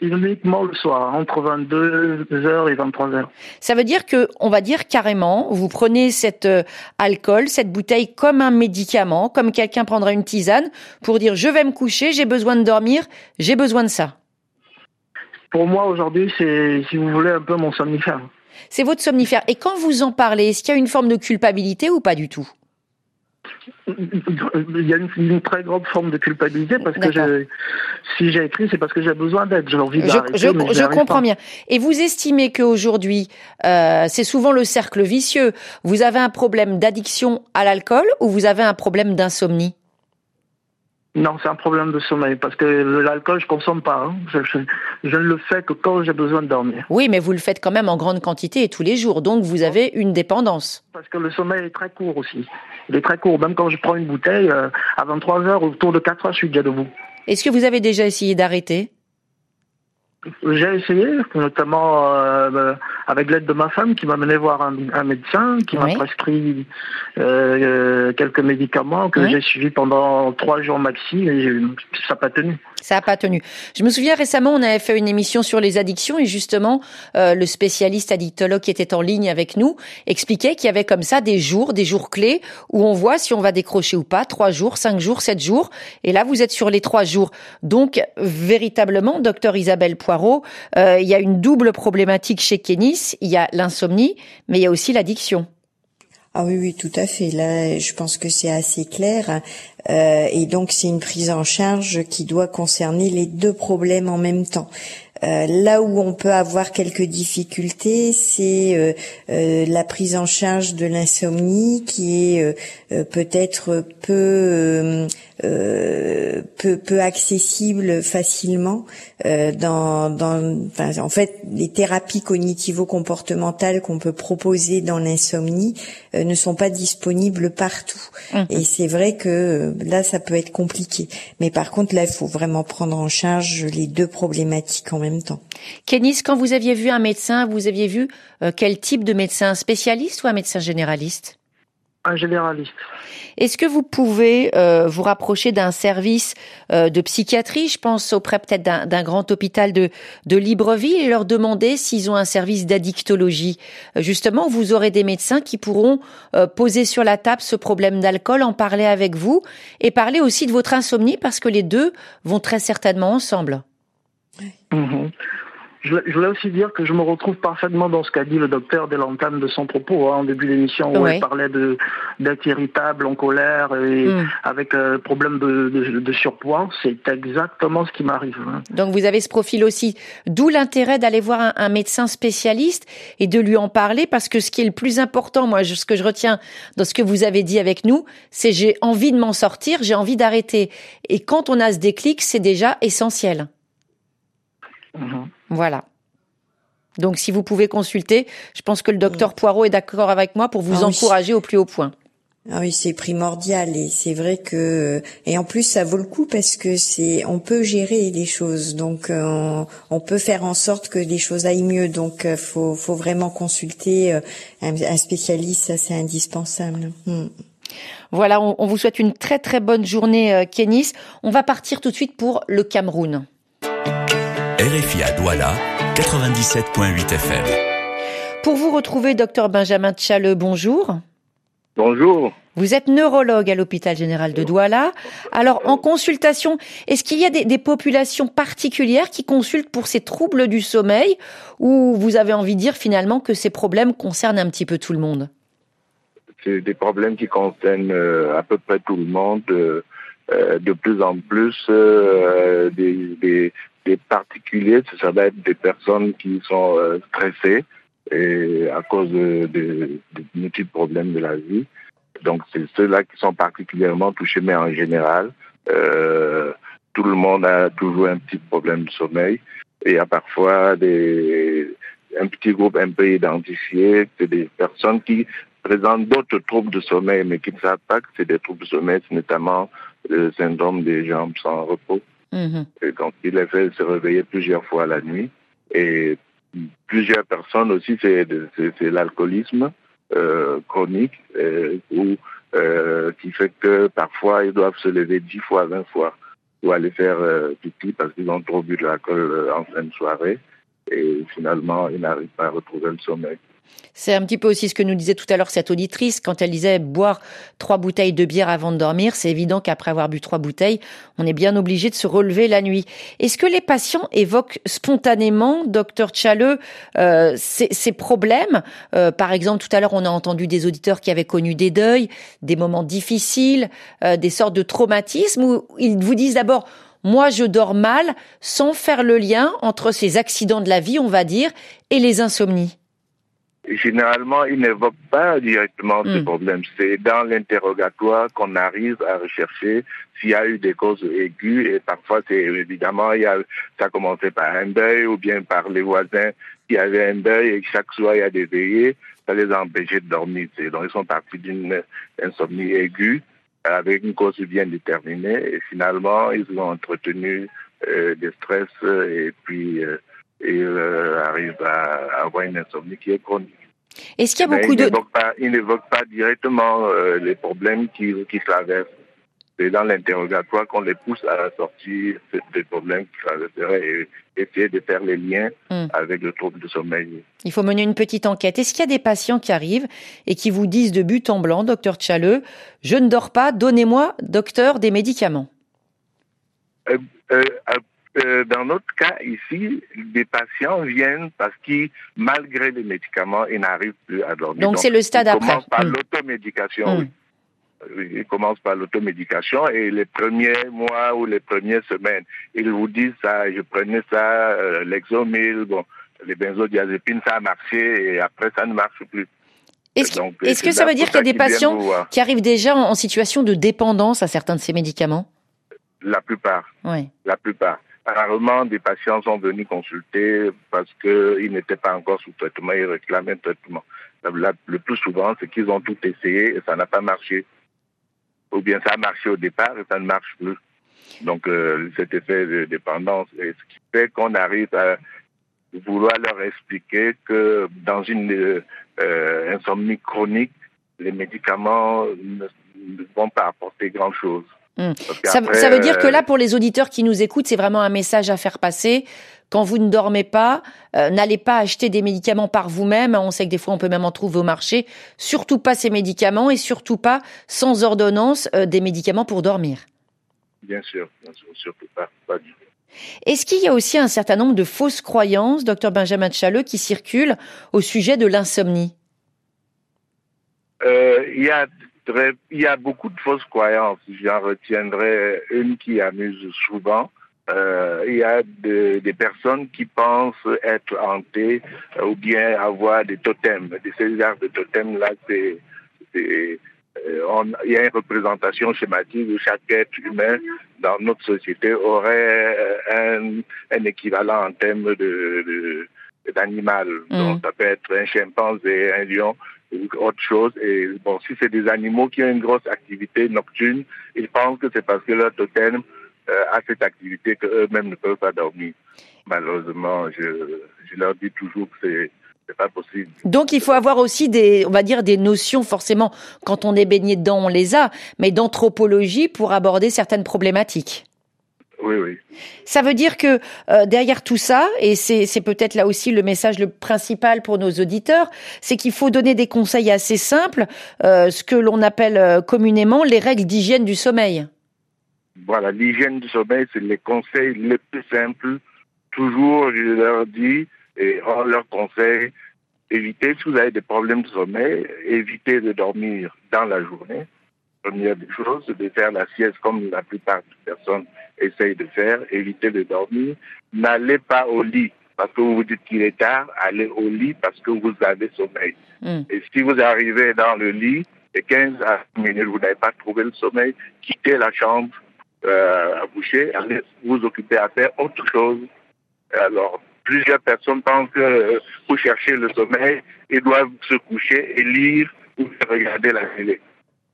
Uniquement le soir, entre 22h et 23h. Ça veut dire que, on va dire carrément, vous prenez cet euh, alcool, cette bouteille comme un médicament, comme quelqu'un prendrait une tisane, pour dire je vais me coucher, j'ai besoin de dormir, j'ai besoin de ça. Pour moi aujourd'hui, c'est, si vous voulez, un peu mon somnifère. C'est votre somnifère. Et quand vous en parlez, est-ce qu'il y a une forme de culpabilité ou pas du tout? Il y a une, très grande forme de culpabilité parce que si j'ai écrit, c'est parce que j'ai besoin d'aide. J'ai envie d'arrêter. Je, je, je comprends bien. Et vous estimez qu'aujourd'hui, euh, c'est souvent le cercle vicieux. Vous avez un problème d'addiction à l'alcool ou vous avez un problème d'insomnie? Non, c'est un problème de sommeil parce que l'alcool, je consomme pas. Hein. Je, ne le fais que quand j'ai besoin de dormir. Oui, mais vous le faites quand même en grande quantité et tous les jours, donc vous avez une dépendance. Parce que le sommeil est très court aussi. Il est très court. Même quand je prends une bouteille, euh, à 23 heures, autour de 4 heures, je suis déjà debout. Est-ce que vous avez déjà essayé d'arrêter? J'ai essayé, notamment euh, avec l'aide de ma femme qui m'a mené voir un, médecin, qui m'a prescrit euh, euh, quelques médicaments que j'ai suivis pendant trois jours maxi et ça n'a pas tenu. Ça n'a pas tenu. Je me souviens récemment, on avait fait une émission sur les addictions et justement, le spécialiste addictologue qui était en ligne avec nous expliquait qu'il y avait comme ça des jours, des jours clés où on voit si on va décrocher ou pas, trois jours, cinq jours, sept jours. Et là, vous êtes sur les trois jours. Donc, véritablement, docteur Isabelle Euh, il y a une double problématique chez Kénis. Il y a l'insomnie, mais il y a aussi l'addiction. Ah oui, oui, tout à fait. Là, je pense que c'est assez clair. Euh, et donc, c'est une prise en charge qui doit concerner les deux problèmes en même temps. là où on peut avoir quelques difficultés, c'est la prise en charge de l'insomnie qui est peut-être peu euh, peu, peu accessible facilement euh, dans, dans enfin, en fait les thérapies cognitivo-comportementales qu'on peut proposer dans l'insomnie euh, ne sont pas disponibles partout mmh. et c'est vrai que là ça peut être compliqué mais par contre là il faut vraiment prendre en charge les deux problématiques en même temps. Kenis, quand vous aviez vu un médecin, vous aviez vu quel type de médecin? Spécialiste ou un médecin généraliste? Un généraliste. Est-ce que vous pouvez euh, vous rapprocher d'un service euh, de psychiatrie, je pense auprès peut-être d'un grand hôpital de, de Libreville, et leur demander s'ils ont un service d'addictologie euh, Justement, vous aurez des médecins qui pourront poser sur la table ce problème d'alcool, en parler avec vous, et parler aussi de votre insomnie, parce que les deux vont très certainement ensemble. Mhm. Je, voulais aussi dire que je me retrouve parfaitement dans ce qu'a dit le docteur dès l'entame de son propos hein, en début d'émission où il parlait de d'être irritable, en colère et hmm. avec euh, problème de, de, surpoids. C'est exactement ce qui m'arrive. Hein. Donc vous avez ce profil aussi, d'où l'intérêt d'aller voir un, un, médecin spécialiste et de lui en parler parce que ce qui est le plus important, moi, ce que je retiens dans ce que vous avez dit avec nous, c'est j'ai envie de m'en sortir, j'ai envie d'arrêter. Et quand on a ce déclic, c'est déjà essentiel. Mhm. Voilà. Donc si vous pouvez consulter, je pense que le docteur Poirot est d'accord avec moi pour vous ah encourager au plus haut point. Ah oui, c'est primordial et c'est vrai que et en plus ça vaut le coup parce que c'est on peut gérer les choses donc euh, on, peut faire en sorte que les choses aillent mieux donc euh, faut faut vraiment consulter euh, un, spécialiste ça c'est indispensable. Hmm. Voilà, on, on, vous souhaite une très très bonne journée Kenis. On va partir tout de suite pour le Cameroun. RFI à Douala, 97.8 FM. Pour vous retrouver, docteur Benjamin Tchale, bonjour. Bonjour. Vous êtes neurologue à l'hôpital général de Douala. Alors, en consultation, est-ce qu'il y a des, des, populations particulières qui consultent pour ces troubles du sommeil ou vous avez envie de dire finalement que ces problèmes concernent un petit peu tout le monde? C'est des problèmes qui concernent euh, à peu près tout le monde. Euh, euh, de plus en plus des, des, des particuliers, ça va être des personnes qui sont euh, stressées et à cause de, multiples problèmes de la vie. Donc c'est ceux-là qui sont particulièrement touchés, mais en général, euh, tout le monde a toujours un petit problème de sommeil. Il y a parfois un petit groupe un peu identifié, c'est des personnes qui présentent d'autres troubles de sommeil, mais qui ne savent pas que c'est des troubles de sommeil, notamment le syndrome des jambes sans repos. Mhm. Et donc, il est fait se réveiller plusieurs fois la nuit. Et plusieurs personnes aussi, c'est l'alcoolisme euh, chronique euh, euh, qui fait que parfois ils doivent se lever dix fois, vingt fois pour aller faire pipi parce qu'ils ont trop bu de l'alcool en fin de soirée. Et finalement, ils n'arrivent pas à retrouver le sommeil. C'est un petit peu aussi ce que nous disait tout à l'heure cette auditrice quand elle disait boire trois bouteilles de bière avant de dormir. C'est évident qu'après avoir bu trois bouteilles, on est bien obligé de se relever la nuit. Est-ce que les patients évoquent spontanément, docteur Tchaleux, euh, ces, problèmes? Euh, Par exemple, tout à l'heure, on a entendu des auditeurs qui avaient connu des deuils, des moments difficiles, euh, des sortes de traumatismes où ils vous disent d'abord moi je dors mal sans faire le lien entre ces accidents de la vie, on va dire, et les insomnies généralement, ils n'évoquent pas directement ce hmm. problème. C'est dans l'interrogatoire qu'on arrive à rechercher s'il y a eu des causes aiguës et parfois c'est évidemment il y a, ça a commencé par un deuil ou bien par les voisins qui avaient un deuil et chaque soir il y a des veillées, ça les a empêchés de dormir. Donc ils sont partis d'une insomnie aiguë avec une cause bien déterminée et finalement ils ont entretenu euh, des stress et puis euh, et euh, arrive à avoir une insomnie qui est chronique. Est-ce qu'il y a beaucoup de... il n'évoque pas directement euh, les problèmes qui, qui traversent. C'est dans l'interrogatoire qu'on les pousse à sortir des problèmes qui traverseraient et essayer de faire les liens hmm. avec le trouble de sommeil. Il faut mener une petite enquête. Est-ce qu'il y a des patients qui arrivent et qui vous disent de but en blanc, docteur Tchaleux, je ne dors pas, donnez-moi, docteur, des médicaments euh, euh, euh, dans notre cas ici, des patients viennent parce qu'ils, malgré les médicaments, ils n'arrivent plus à dormir. Donc c'est le stade ils après. Commencent par hmm. l'automédication, oui. ils commencent par l'automédication et les premiers mois ou les premières semaines, ils vous disent ça, je prenais ça, euh, l'exomil, bon, les benzodiazépines, ça a marché et après ça ne marche plus. Est-ce que ça veut dire qu'il y a des patients qui arrivent déjà en, situation de dépendance à certains de ces médicaments? La plupart. Oui. La plupart. Rarement, des patients sont venus consulter parce qu'ils n'étaient pas encore sous traitement, ils réclamaient un traitement. le plus souvent, c'est qu'ils ont tout essayé et ça n'a pas marché. Ou bien ça a marché au départ et ça ne marche plus. Donc, euh, cet effet de dépendance. Et ce qui fait qu'on arrive à vouloir leur expliquer que dans une euh, insomnie chronique, les médicaments ne, vont pas apporter grand-chose. Hmm. Ça, veut dire que là, pour les auditeurs qui nous écoutent, c'est vraiment un message à faire passer. Quand vous ne dormez pas, euh, n'allez pas acheter des médicaments par vous-même. On sait que des fois, on peut même en trouver au marché. Surtout pas ces médicaments et surtout pas, sans ordonnance, euh, des médicaments pour dormir. Bien sûr, bien sûr surtout pas, pas du tout. Est-ce qu'il y a aussi un certain nombre de fausses croyances, docteur Benjamin Chaleux, qui circulent au sujet de l'insomnie? Euh, il, y a il y a beaucoup de fausses croyances. J'en retiendrai une qui amuse souvent. Euh, il y a des personnes qui pensent être hantées euh, ou bien avoir des totems. Ces genres de totems-là, c'est euh, il y a une représentation schématique où chaque être humain dans notre société aurait un, un équivalent en termes de, d'animal. Mm. Donc, ça peut être un chimpanzé, un lion, autre chose. Et bon, si c'est des animaux qui ont une grosse activité nocturne, ils pensent que c'est parce que leur totem euh, a cette activité qu'eux-mêmes ne peuvent pas dormir. Malheureusement, je, je leur dis toujours que c'est c'est pas possible. Donc il faut avoir aussi des, on va dire des notions forcément quand on est baigné dedans, on les a, mais d'anthropologie pour aborder certaines problématiques. Oui, oui. Ça veut dire que euh, derrière tout ça, et c'est peut-être là aussi le message le principal pour nos auditeurs, c'est qu'il faut donner des conseils assez simples, euh, ce que l'on appelle euh, communément les règles d'hygiène du sommeil. Voilà, l'hygiène du sommeil, c'est les conseils les plus simples. Toujours, je leur dis, et on leur conseille, évitez, si vous avez des problèmes de sommeil, évitez de dormir dans la journée. Première des choses, de faire la sieste comme la plupart des personnes essayent de faire. Évitez de dormir. N'allez pas au lit parce que vous vous dites qu'il est tard. Allez au lit parce que vous avez sommeil. Hmm. Et si vous arrivez dans le lit et 15 à minutes, vous n'avez pas trouvé le sommeil, quittez la chambre euh, à boucher, allez vous occuper à faire autre chose. Alors, plusieurs personnes pensent que euh, pour chercher le sommeil, ils doivent se coucher et lire ou regarder la télé.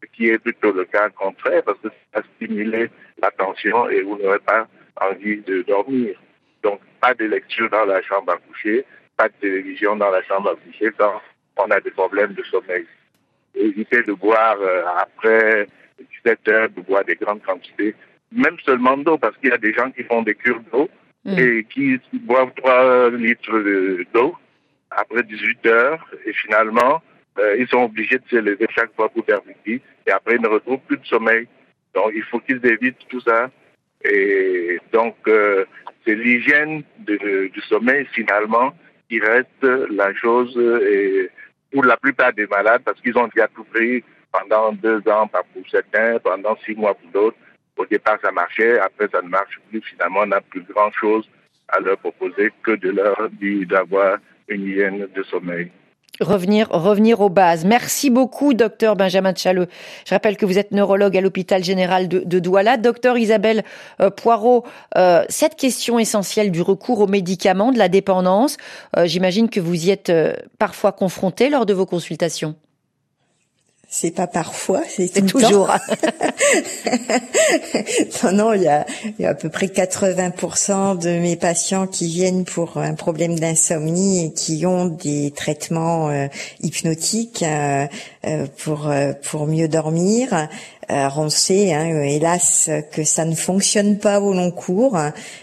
Ce qui est plutôt le cas contraire parce que ça va stimuler l'attention et vous n'aurez pas envie de dormir. Donc, pas de lecture dans la chambre à coucher, pas de télévision dans la chambre à coucher quand on a des problèmes de sommeil. Évitez de boire euh, après 17 heures, de boire des grandes quantités, même seulement d'eau, parce qu'il y a des gens qui font des cures d'eau Mm. et qui boivent 3 litres d'eau après 18 heures et finalement, euh, ils sont obligés de se lever chaque fois pour faire pipi et après ils ne retrouvent plus de sommeil. Donc il faut qu'ils évitent tout ça. Et donc euh, c'est l'hygiène du sommeil finalement qui reste la chose pour la plupart des malades parce qu'ils ont déjà tout pris pendant deux ans pour certains, pendant six mois pour d'autres. Au départ, ça marchait, après, ça ne marche plus. Finalement, on n'a plus grand-chose à leur proposer que de leur dire d'avoir une hygiène de sommeil. Revenir, revenir aux bases. Merci beaucoup, docteur Benjamin Chaleux. Je rappelle que vous êtes neurologue à l'hôpital général de, Douala. Docteur Isabelle euh, Poirot, euh, cette question essentielle du recours aux médicaments, de la dépendance, euh, j'imagine que vous y êtes parfois confronté lors de vos consultations. C'est pas parfois, c'est toujours. non, non, il y a, il y a à peu près 80% de mes patients qui viennent pour un problème d'insomnie et qui ont des traitements euh, hypnotiques euh, euh, pour pour mieux dormir. Alors on sait, hein, hélas, que ça ne fonctionne pas au long cours,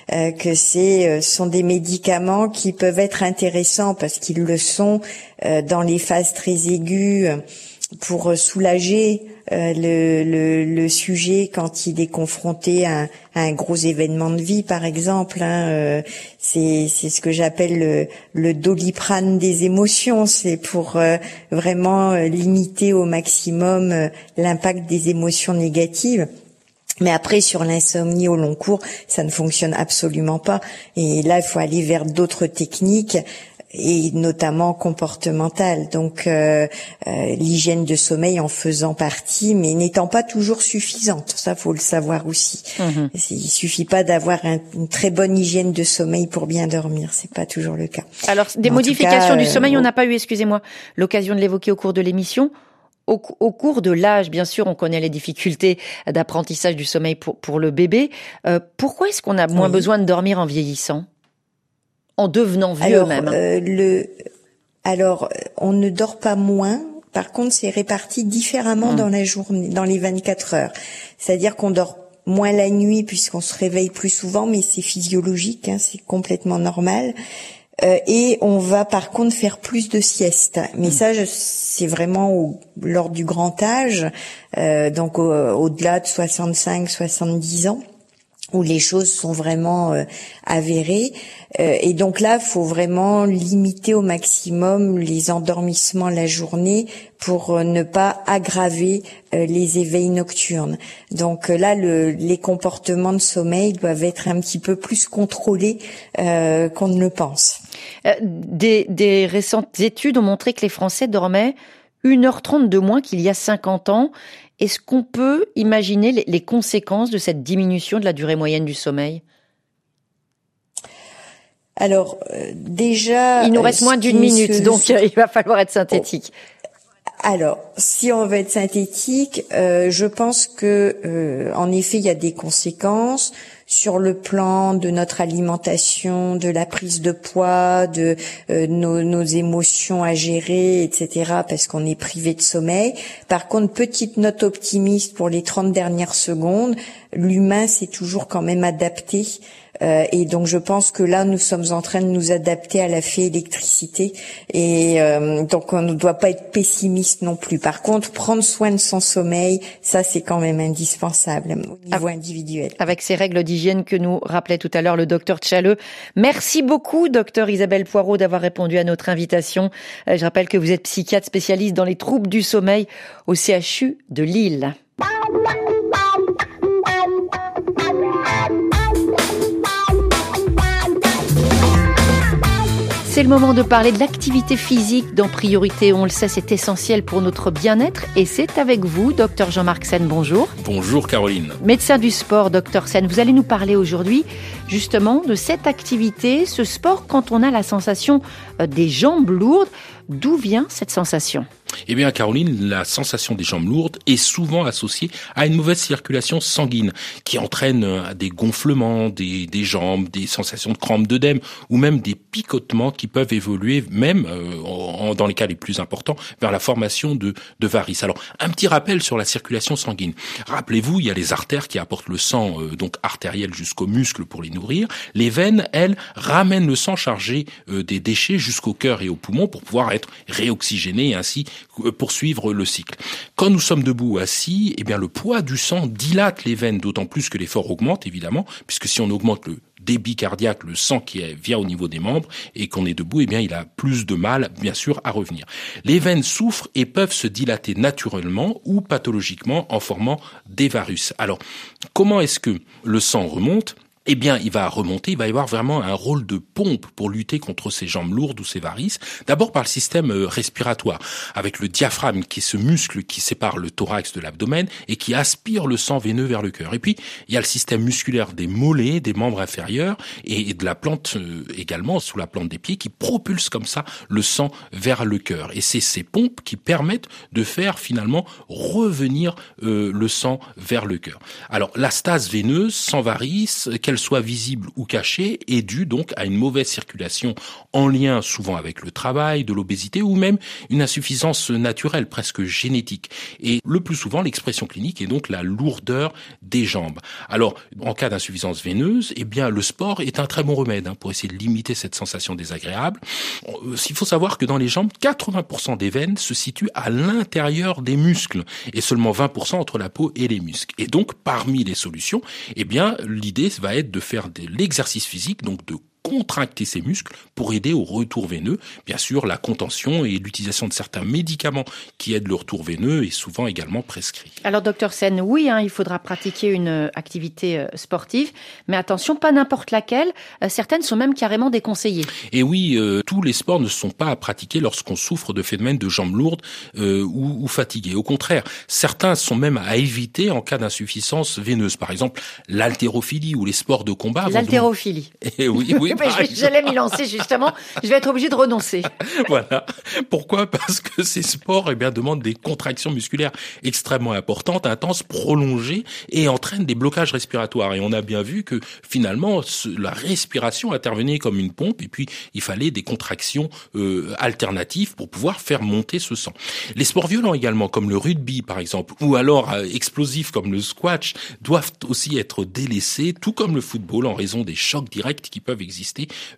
que c'est sont des médicaments qui peuvent être intéressants parce qu'ils le sont dans les phases très aiguës pour soulager euh, le, le, le, sujet quand il est confronté à, un gros événement de vie, par exemple. Hein, euh, c'est ce que j'appelle le, le, doliprane des émotions. C'est pour euh, vraiment limiter au maximum l'impact des émotions négatives. Mais après, sur l'insomnie au long cours, ça ne fonctionne absolument pas. Et là, il faut aller vers d'autres techniques et notamment comportementale. Donc euh, euh, l'hygiène de sommeil en faisant partie, mais n'étant pas toujours suffisante. Ça, faut le savoir aussi. Mhm. Il suffit pas d'avoir une très bonne hygiène de sommeil pour bien dormir. C'est pas toujours le cas. Alors des modifications du sommeil, euh, on n'a pas eu, excusez-moi, l'occasion de l'évoquer au cours de l'émission. Au, cours de l'âge, bien sûr, on connaît les difficultés d'apprentissage du sommeil pour, pour le bébé. pourquoi est-ce qu'on a moins besoin de dormir en vieillissant? En devenant vieux alors, même euh, le, Alors, on ne dort pas moins. Par contre, c'est réparti différemment hum. dans la journée, dans les 24 heures. C'est-à-dire qu'on dort moins la nuit puisqu'on se réveille plus souvent, mais c'est physiologique, hein, c'est complètement normal. Euh, et on va par contre faire plus de siestes. Mais hum. ça, c'est vraiment au, lors du grand âge, euh, donc au-delà de 65-70 ans où les choses sont vraiment euh, avérées. Euh, et donc là, faut vraiment limiter au maximum les endormissements la journée pour euh, ne pas aggraver les éveils nocturnes. Donc là, le, les comportements de sommeil doivent être un petit peu plus contrôlés qu'on ne le pense. Des, des récentes études ont montré que les Français dormaient 1h30 de moins qu'il y a 50 ans est-ce qu'on peut imaginer les conséquences de cette diminution de la durée moyenne du sommeil? Alors euh, déjà, il nous reste moins d'une minute, donc il va falloir être synthétique. Alors, si on veut être synthétique, euh, je pense que, euh, en effet, il y a des conséquences sur le plan de notre alimentation, de la prise de poids, de euh, nos, nos, émotions à gérer, etc. Parce qu'on est privé de sommeil. Par contre, petite note optimiste pour les 30 dernières secondes, l'humain s'est toujours quand même adapté euh, et donc je pense que là, nous sommes en train de nous adapter à la fée électricité. Et euh, donc on ne doit pas être pessimiste non plus. Par contre, prendre soin de son sommeil, ça c'est quand même indispensable au niveau individuel. Avec ces règles d'hygiène que nous rappelait tout à l'heure le docteur Tchaleux. Merci beaucoup, docteur Isabelle Poirot, d'avoir répondu à notre invitation. Euh, je rappelle que vous êtes psychiatre spécialiste dans les troubles du sommeil au CHU de Lille. C'est le moment de parler de l'activité physique dans Priorité. On le sait, c'est essentiel pour notre bien-être et c'est avec vous, docteur Jean-Marc Sen. Bonjour. Bonjour Caroline. Médecin du sport, docteur Sen. Vous allez nous parler aujourd'hui justement de cette activité, ce sport quand on a la sensation euh, des jambes lourdes. D'où vient cette sensation? Eh bien, Caroline, la sensation des jambes lourdes est souvent associée à une mauvaise circulation sanguine qui entraîne euh, des gonflements des, des jambes, des sensations de crampes d'œdème ou même des picotements qui peuvent évoluer même euh, dans les cas les plus importants vers la formation de, de varices. Alors, un petit rappel sur la circulation sanguine. Rappelez-vous, il y a les artères qui apportent le sang euh, donc artériel jusqu'aux muscles pour les nourrir. Les veines, elles, ramènent le sang chargé des déchets jusqu'au cœur et aux poumons pour pouvoir être réoxygéné et ainsi euh, poursuivre le cycle. Quand nous sommes debout ou assis, eh bien le poids du sang dilate les veines, d'autant plus que l'effort augmente évidemment, puisque si on augmente le débit cardiaque, le sang qui vient au niveau des membres et qu'on est debout, eh bien il a plus de mal bien sûr à revenir. Les veines souffrent et peuvent se dilater naturellement ou pathologiquement en formant des varus. Alors, comment est-ce que le sang remonte? Eh bien, il va remonter, il va y avoir vraiment un rôle de pompe pour lutter contre ces jambes lourdes ou ces varices. D'abord par le système euh, respiratoire, avec le diaphragme qui est ce muscle qui sépare le thorax de l'abdomen et qui aspire le sang veineux vers le cœur. Et puis, il y a le système musculaire des mollets, des membres inférieurs et de la plante euh, également, sous la plante des pieds, qui propulse comme ça le sang vers le cœur. Et c'est ces pompes qui permettent de faire finalement revenir euh, le sang vers le cœur. Alors, la stase veineuse sans varices, soit visible ou cachée, est due donc à une mauvaise circulation en lien souvent avec le travail, de l'obésité ou même une insuffisance naturelle, presque génétique. Et le plus souvent, l'expression clinique est donc la lourdeur des jambes. Alors, en cas d'insuffisance veineuse, eh bien, le sport est un très bon remède hein, pour essayer de limiter cette sensation désagréable. Euh, il faut savoir que dans les jambes, 80% des veines se situent à l'intérieur des muscles et seulement 20% entre la peau et les muscles. Et donc, parmi les solutions, eh bien, l'idée va être de faire de l'exercice physique, donc de contracter ses muscles pour aider au retour veineux. Bien sûr, la contention et l'utilisation de certains médicaments qui aident le retour veineux est souvent également prescrit. Alors, docteur Sen, oui, hein, il faudra pratiquer une euh, activité euh, sportive, mais attention, pas n'importe laquelle. Euh, certaines sont même carrément déconseillées. Et oui, tous les sports ne sont pas à pratiquer lorsqu'on souffre de phénomènes de jambes lourdes ou, ou fatiguées. Au contraire, certains sont même à éviter en cas d'insuffisance veineuse. Par exemple, l'haltérophilie ou les sports de combat. L'haltérophilie. Eh oui, oui, J'allais m'y lancer justement. Je vais être obligé de renoncer. voilà. Pourquoi? Parce que ces sports eh bien, demandent des contractions musculaires extrêmement importantes, intenses, prolongées et entraînent des blocages respiratoires. Et on a bien vu que finalement, la respiration intervenait comme une pompe et puis il fallait des contractions euh, alternatives pour pouvoir faire monter ce sang. Les sports violents également, comme le rugby par exemple, ou alors euh, explosifs comme le squash, doivent aussi être délaissés, tout comme le football, en raison des chocs directs qui peuvent exister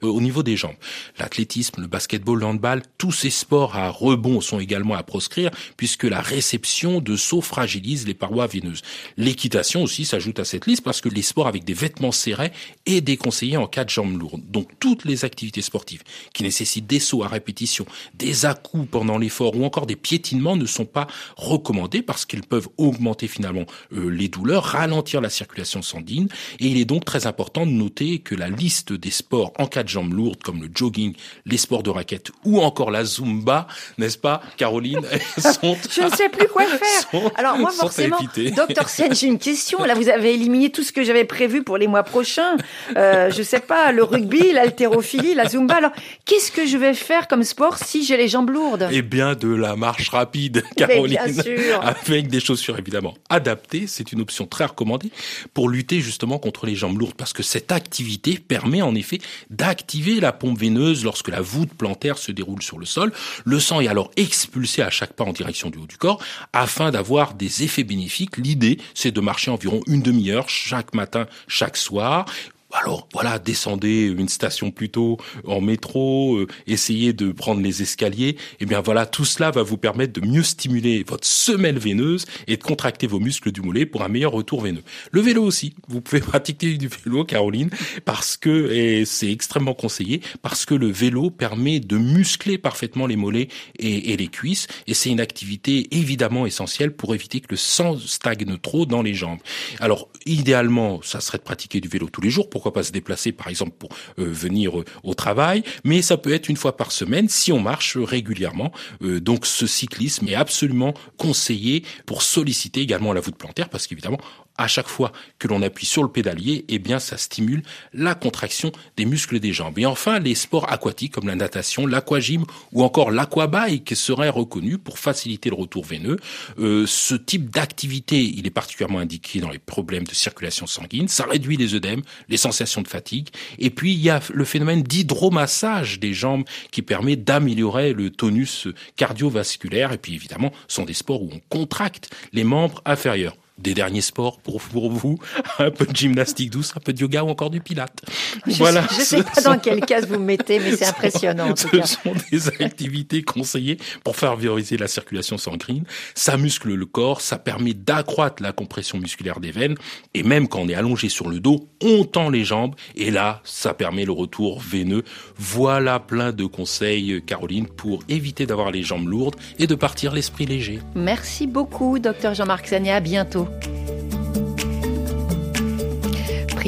euh, au niveau des jambes. L'athlétisme, le basketball, le handball, tous ces sports à rebond sont également à proscrire puisque la réception de sauts fragilise les parois veineuses. L'équitation aussi s'ajoute à cette liste parce que les sports avec des vêtements serrés est déconseillé en cas de jambes lourdes. Donc toutes les activités sportives qui nécessitent des sauts à répétition, des à-coups pendant l'effort ou encore des piétinements ne sont pas recommandés parce qu'ils peuvent augmenter finalement euh, les douleurs, ralentir la circulation sanguine et il est donc très important de noter que la liste des sports en cas de jambes lourdes comme le jogging, les sports de raquettes ou encore la zumba, n'est-ce pas, Caroline? Sont Je ne sais plus quoi faire. Alors moi forcément, docteur Sen, j'ai une question. Là, vous avez éliminé tout ce que j'avais prévu pour les mois prochains. Euh, je sais pas, le rugby, l'haltérophilie, la zumba. Alors, qu'est-ce que je vais faire comme sport si j'ai les jambes lourdes? Eh bien, de la marche rapide, Caroline, bien sûr. avec des chaussures évidemment adaptées. C'est une option très recommandée pour lutter justement contre les jambes lourdes parce que cette activité permet en effet d'activer la pompe veineuse lorsque la voûte plantaire se déroule sur le sol. Le sang est alors expulsé à chaque pas en direction du haut du corps afin d'avoir des effets bénéfiques. L'idée, c'est de marcher environ une demi-heure chaque matin, chaque soir alors voilà, descendez une station plutôt en métro, euh, essayez de prendre les escaliers. Eh bien voilà, tout cela va vous permettre de mieux stimuler votre semelle veineuse et de contracter vos muscles du mollet pour un meilleur retour veineux. Le vélo aussi, vous pouvez pratiquer du vélo, Caroline, parce que et c'est extrêmement conseillé parce que le vélo permet de muscler parfaitement les mollets et, et les cuisses et c'est une activité évidemment essentielle pour éviter que le sang stagne trop dans les jambes. Alors idéalement, ça serait de pratiquer du vélo tous les jours pourquoi pas se déplacer par exemple pour euh, venir euh, au travail, mais ça peut être une fois par semaine si on marche régulièrement. Euh, donc ce cyclisme est absolument conseillé pour solliciter également la voûte plantaire parce qu'évidemment à chaque fois que l'on appuie sur le pédalier, eh bien, ça stimule la contraction des muscles des jambes. Et enfin, les sports aquatiques comme la natation, l'aquagym ou encore l'aquabike seraient reconnus pour faciliter le retour veineux. Euh, ce type d'activité, il est particulièrement indiqué dans les problèmes de circulation sanguine. Ça réduit les œdèmes, les sensations de fatigue. Et puis, il y a le phénomène d'hydromassage des jambes qui permet d'améliorer le tonus cardiovasculaire. Et puis, évidemment, ce sont des sports où on contracte les membres inférieurs des derniers sports pour, pour vous, un peu de gymnastique douce, un peu de yoga ou encore du pilate. Je voilà. Je sais pas dans quel cas vous mettez, mais c'est impressionnant. En ce cas. sont des activités conseillées pour favoriser la circulation sanguine. Ça muscle le corps, ça permet d'accroître la compression musculaire des veines, et même quand on est allongé sur le dos, on tend les jambes, et là, ça permet le retour veineux. Voilà plein de conseils, Caroline, pour éviter d'avoir les jambes lourdes et de partir l'esprit léger. Merci beaucoup, docteur Jean-Marc Zania. À bientôt.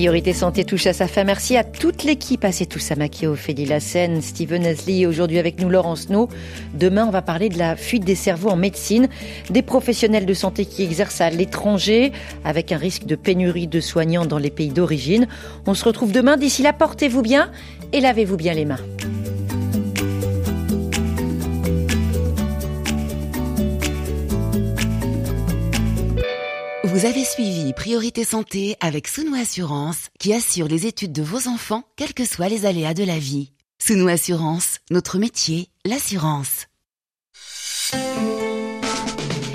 Priorité Santé touche à sa fin. Merci à toute l'équipe, à tous Amakio, Ophélie Lassen, Steven Asli, aujourd'hui avec nous Laurence No. Demain, on va parler de la fuite des cerveaux en médecine, des professionnels de santé qui exercent à l'étranger, avec un risque de pénurie de soignants dans les pays d'origine. On se retrouve demain. D'ici là, portez-vous bien et lavez-vous bien les mains. Vous avez suivi Priorité Santé avec Sounou Assurance qui assure les études de vos enfants, quels que soient les aléas de la vie. Sounou Assurance, notre métier, l'assurance.